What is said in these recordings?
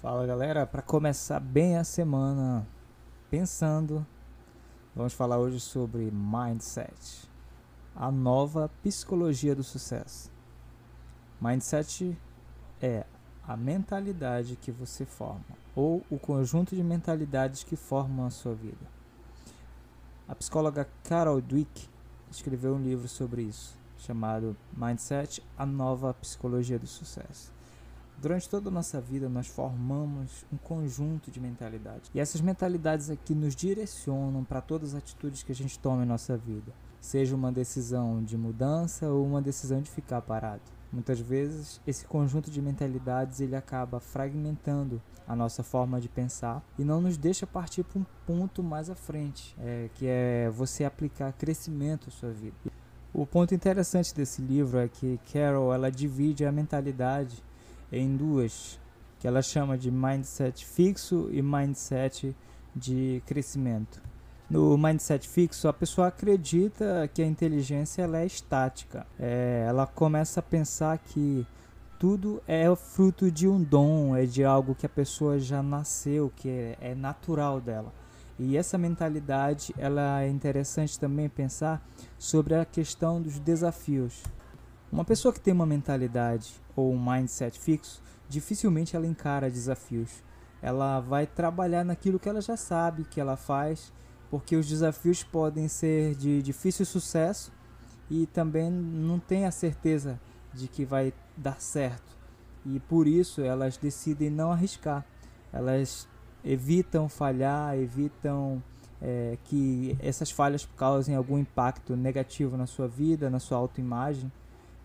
Fala galera, para começar bem a semana pensando, vamos falar hoje sobre mindset, a nova psicologia do sucesso. Mindset é a mentalidade que você forma ou o conjunto de mentalidades que formam a sua vida. A psicóloga Carol Dweck escreveu um livro sobre isso, chamado Mindset, a nova psicologia do sucesso. Durante toda a nossa vida, nós formamos um conjunto de mentalidades. E essas mentalidades aqui nos direcionam para todas as atitudes que a gente toma em nossa vida, seja uma decisão de mudança ou uma decisão de ficar parado. Muitas vezes, esse conjunto de mentalidades ele acaba fragmentando a nossa forma de pensar e não nos deixa partir para um ponto mais à frente, é, que é você aplicar crescimento à sua vida. O ponto interessante desse livro é que Carol ela divide a mentalidade em duas, que ela chama de mindset fixo e mindset de crescimento. No mindset fixo, a pessoa acredita que a inteligência ela é estática. É, ela começa a pensar que tudo é fruto de um dom, é de algo que a pessoa já nasceu, que é, é natural dela. E essa mentalidade, ela é interessante também pensar sobre a questão dos desafios. Uma pessoa que tem uma mentalidade ou um mindset fixo, dificilmente ela encara desafios. Ela vai trabalhar naquilo que ela já sabe que ela faz, porque os desafios podem ser de difícil sucesso e também não tem a certeza de que vai dar certo. E por isso elas decidem não arriscar. Elas evitam falhar, evitam é, que essas falhas causem algum impacto negativo na sua vida, na sua autoimagem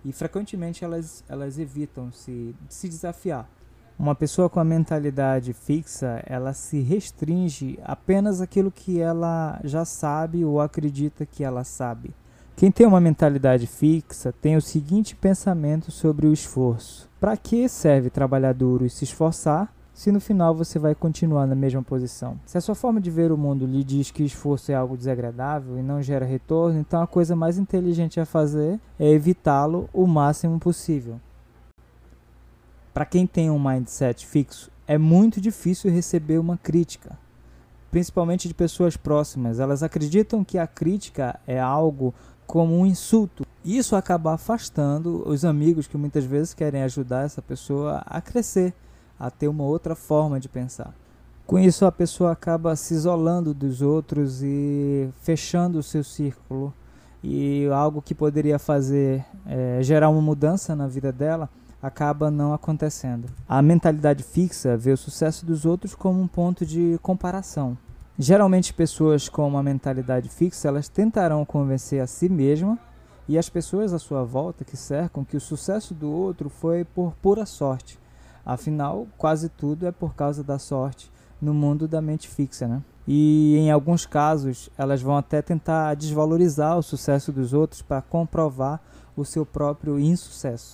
e frequentemente elas, elas evitam se, se desafiar. Uma pessoa com a mentalidade fixa, ela se restringe apenas aquilo que ela já sabe ou acredita que ela sabe. Quem tem uma mentalidade fixa tem o seguinte pensamento sobre o esforço: para que serve trabalhar duro e se esforçar se no final você vai continuar na mesma posição. Se a sua forma de ver o mundo lhe diz que esforço é algo desagradável e não gera retorno, então a coisa mais inteligente a fazer é evitá-lo o máximo possível. Para quem tem um mindset fixo, é muito difícil receber uma crítica, principalmente de pessoas próximas. Elas acreditam que a crítica é algo como um insulto. Isso acaba afastando os amigos que muitas vezes querem ajudar essa pessoa a crescer a ter uma outra forma de pensar. Com isso, a pessoa acaba se isolando dos outros e fechando o seu círculo. E algo que poderia fazer é, gerar uma mudança na vida dela acaba não acontecendo. A mentalidade fixa vê o sucesso dos outros como um ponto de comparação. Geralmente, pessoas com uma mentalidade fixa elas tentarão convencer a si mesma e as pessoas à sua volta que cercam que o sucesso do outro foi por pura sorte Afinal, quase tudo é por causa da sorte no mundo da mente fixa, né? E em alguns casos, elas vão até tentar desvalorizar o sucesso dos outros para comprovar o seu próprio insucesso.